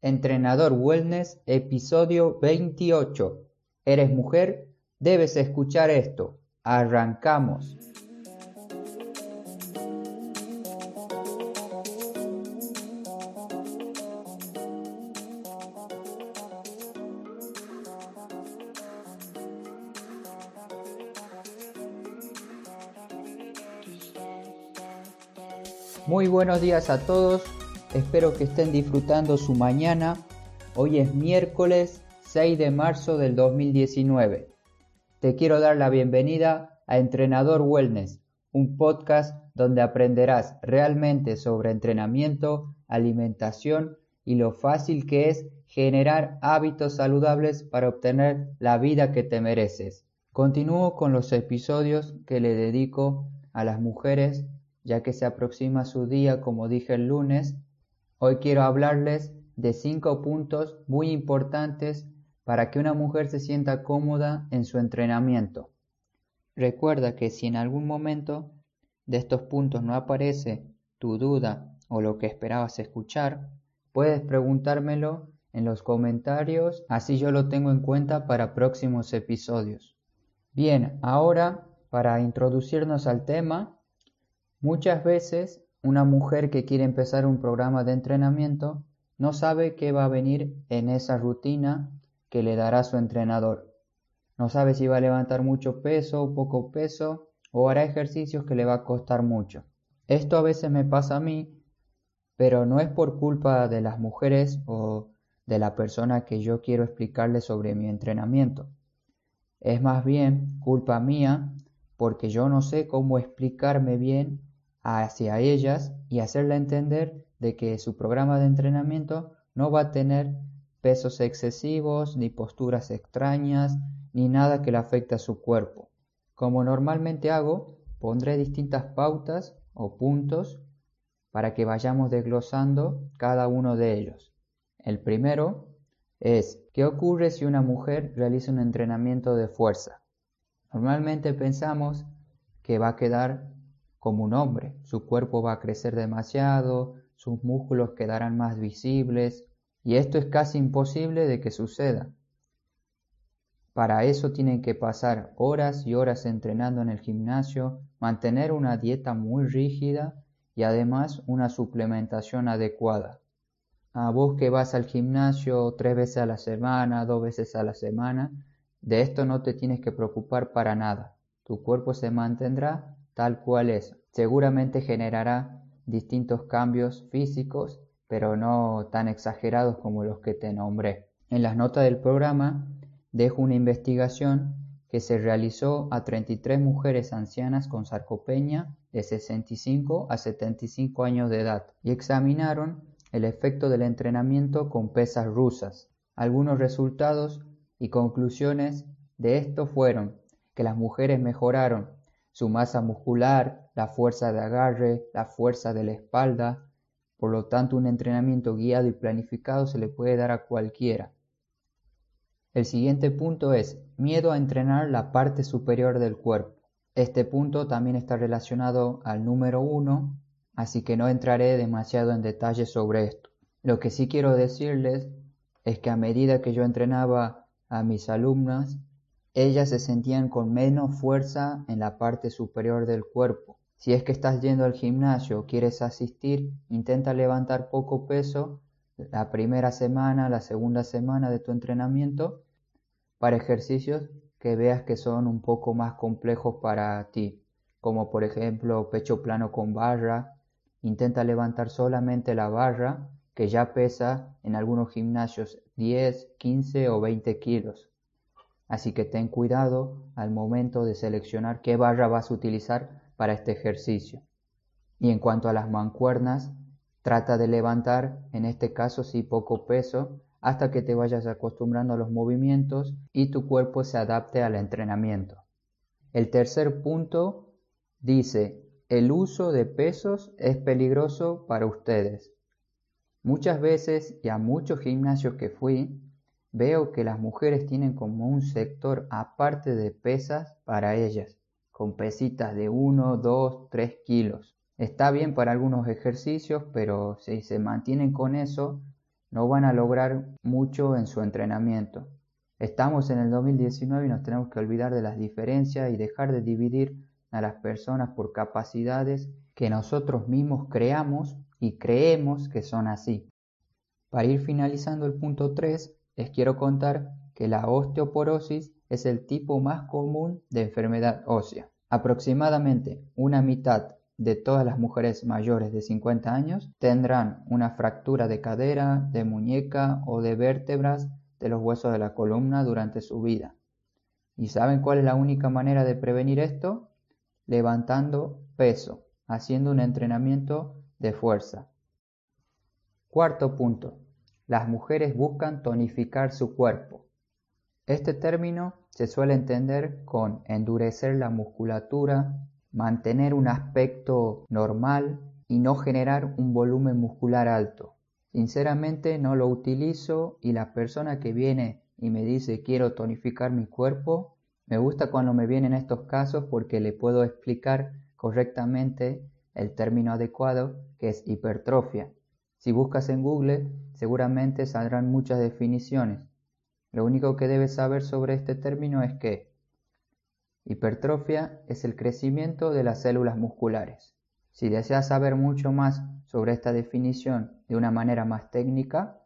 Entrenador Wellness, episodio 28. ¿Eres mujer? Debes escuchar esto. Arrancamos. Muy buenos días a todos, espero que estén disfrutando su mañana. Hoy es miércoles 6 de marzo del 2019. Te quiero dar la bienvenida a Entrenador Wellness, un podcast donde aprenderás realmente sobre entrenamiento, alimentación y lo fácil que es generar hábitos saludables para obtener la vida que te mereces. Continúo con los episodios que le dedico a las mujeres ya que se aproxima su día como dije el lunes, hoy quiero hablarles de cinco puntos muy importantes para que una mujer se sienta cómoda en su entrenamiento. Recuerda que si en algún momento de estos puntos no aparece tu duda o lo que esperabas escuchar, puedes preguntármelo en los comentarios, así yo lo tengo en cuenta para próximos episodios. Bien, ahora para introducirnos al tema, Muchas veces una mujer que quiere empezar un programa de entrenamiento no sabe qué va a venir en esa rutina que le dará su entrenador. No sabe si va a levantar mucho peso o poco peso o hará ejercicios que le va a costar mucho. Esto a veces me pasa a mí, pero no es por culpa de las mujeres o de la persona que yo quiero explicarle sobre mi entrenamiento. Es más bien culpa mía porque yo no sé cómo explicarme bien hacia ellas y hacerla entender de que su programa de entrenamiento no va a tener pesos excesivos, ni posturas extrañas, ni nada que le afecte a su cuerpo. Como normalmente hago, pondré distintas pautas o puntos para que vayamos desglosando cada uno de ellos. El primero es, ¿qué ocurre si una mujer realiza un entrenamiento de fuerza? Normalmente pensamos que va a quedar como un hombre. Su cuerpo va a crecer demasiado, sus músculos quedarán más visibles y esto es casi imposible de que suceda. Para eso tienen que pasar horas y horas entrenando en el gimnasio, mantener una dieta muy rígida y además una suplementación adecuada. A vos que vas al gimnasio tres veces a la semana, dos veces a la semana, de esto no te tienes que preocupar para nada. Tu cuerpo se mantendrá tal cual es. Seguramente generará distintos cambios físicos, pero no tan exagerados como los que te nombré. En las notas del programa dejo una investigación que se realizó a 33 mujeres ancianas con sarcopenia de 65 a 75 años de edad y examinaron el efecto del entrenamiento con pesas rusas. Algunos resultados y conclusiones de esto fueron que las mujeres mejoraron su masa muscular, la fuerza de agarre, la fuerza de la espalda. Por lo tanto, un entrenamiento guiado y planificado se le puede dar a cualquiera. El siguiente punto es miedo a entrenar la parte superior del cuerpo. Este punto también está relacionado al número uno, así que no entraré demasiado en detalle sobre esto. Lo que sí quiero decirles es que a medida que yo entrenaba a mis alumnas, ellas se sentían con menos fuerza en la parte superior del cuerpo. Si es que estás yendo al gimnasio o quieres asistir, intenta levantar poco peso la primera semana, la segunda semana de tu entrenamiento para ejercicios que veas que son un poco más complejos para ti, como por ejemplo pecho plano con barra. Intenta levantar solamente la barra que ya pesa en algunos gimnasios 10, 15 o 20 kilos. Así que ten cuidado al momento de seleccionar qué barra vas a utilizar para este ejercicio. Y en cuanto a las mancuernas, trata de levantar, en este caso sí poco peso, hasta que te vayas acostumbrando a los movimientos y tu cuerpo se adapte al entrenamiento. El tercer punto dice, el uso de pesos es peligroso para ustedes. Muchas veces y a muchos gimnasios que fui, Veo que las mujeres tienen como un sector aparte de pesas para ellas, con pesitas de 1, 2, 3 kilos. Está bien para algunos ejercicios, pero si se mantienen con eso, no van a lograr mucho en su entrenamiento. Estamos en el 2019 y nos tenemos que olvidar de las diferencias y dejar de dividir a las personas por capacidades que nosotros mismos creamos y creemos que son así. Para ir finalizando el punto 3, les quiero contar que la osteoporosis es el tipo más común de enfermedad ósea. Aproximadamente una mitad de todas las mujeres mayores de 50 años tendrán una fractura de cadera, de muñeca o de vértebras de los huesos de la columna durante su vida. ¿Y saben cuál es la única manera de prevenir esto? Levantando peso, haciendo un entrenamiento de fuerza. Cuarto punto. Las mujeres buscan tonificar su cuerpo. Este término se suele entender con endurecer la musculatura, mantener un aspecto normal y no generar un volumen muscular alto. Sinceramente no lo utilizo y la persona que viene y me dice quiero tonificar mi cuerpo, me gusta cuando me vienen estos casos porque le puedo explicar correctamente el término adecuado que es hipertrofia. Si buscas en Google seguramente saldrán muchas definiciones. Lo único que debes saber sobre este término es que hipertrofia es el crecimiento de las células musculares. Si deseas saber mucho más sobre esta definición de una manera más técnica,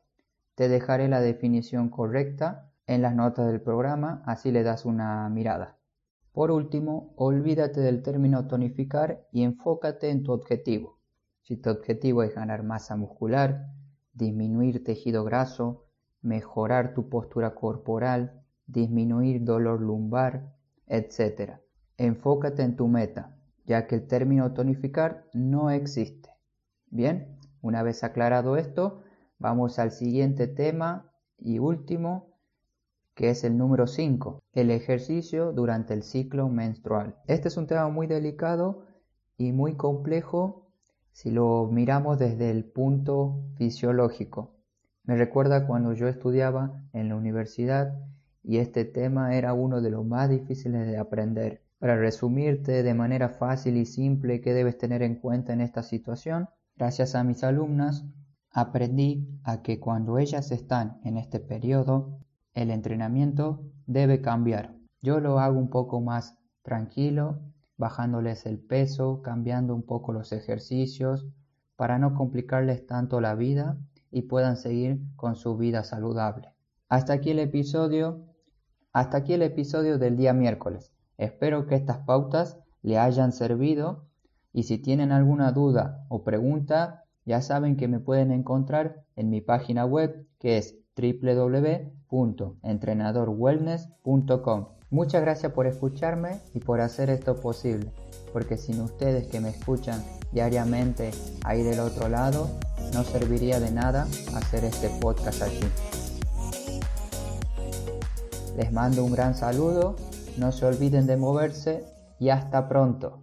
te dejaré la definición correcta en las notas del programa, así le das una mirada. Por último, olvídate del término tonificar y enfócate en tu objetivo. Si tu objetivo es ganar masa muscular, disminuir tejido graso, mejorar tu postura corporal, disminuir dolor lumbar, etc. Enfócate en tu meta, ya que el término tonificar no existe. Bien, una vez aclarado esto, vamos al siguiente tema y último, que es el número 5, el ejercicio durante el ciclo menstrual. Este es un tema muy delicado y muy complejo si lo miramos desde el punto fisiológico. Me recuerda cuando yo estudiaba en la universidad y este tema era uno de los más difíciles de aprender. Para resumirte de manera fácil y simple qué debes tener en cuenta en esta situación, gracias a mis alumnas aprendí a que cuando ellas están en este periodo, el entrenamiento debe cambiar. Yo lo hago un poco más tranquilo, bajándoles el peso, cambiando un poco los ejercicios, para no complicarles tanto la vida y puedan seguir con su vida saludable. Hasta aquí el episodio, hasta aquí el episodio del día miércoles. Espero que estas pautas le hayan servido y si tienen alguna duda o pregunta, ya saben que me pueden encontrar en mi página web que es www.entrenadorwellness.com. Muchas gracias por escucharme y por hacer esto posible, porque sin ustedes que me escuchan diariamente ahí del otro lado, no serviría de nada hacer este podcast aquí. Les mando un gran saludo no se olviden de moverse y hasta pronto.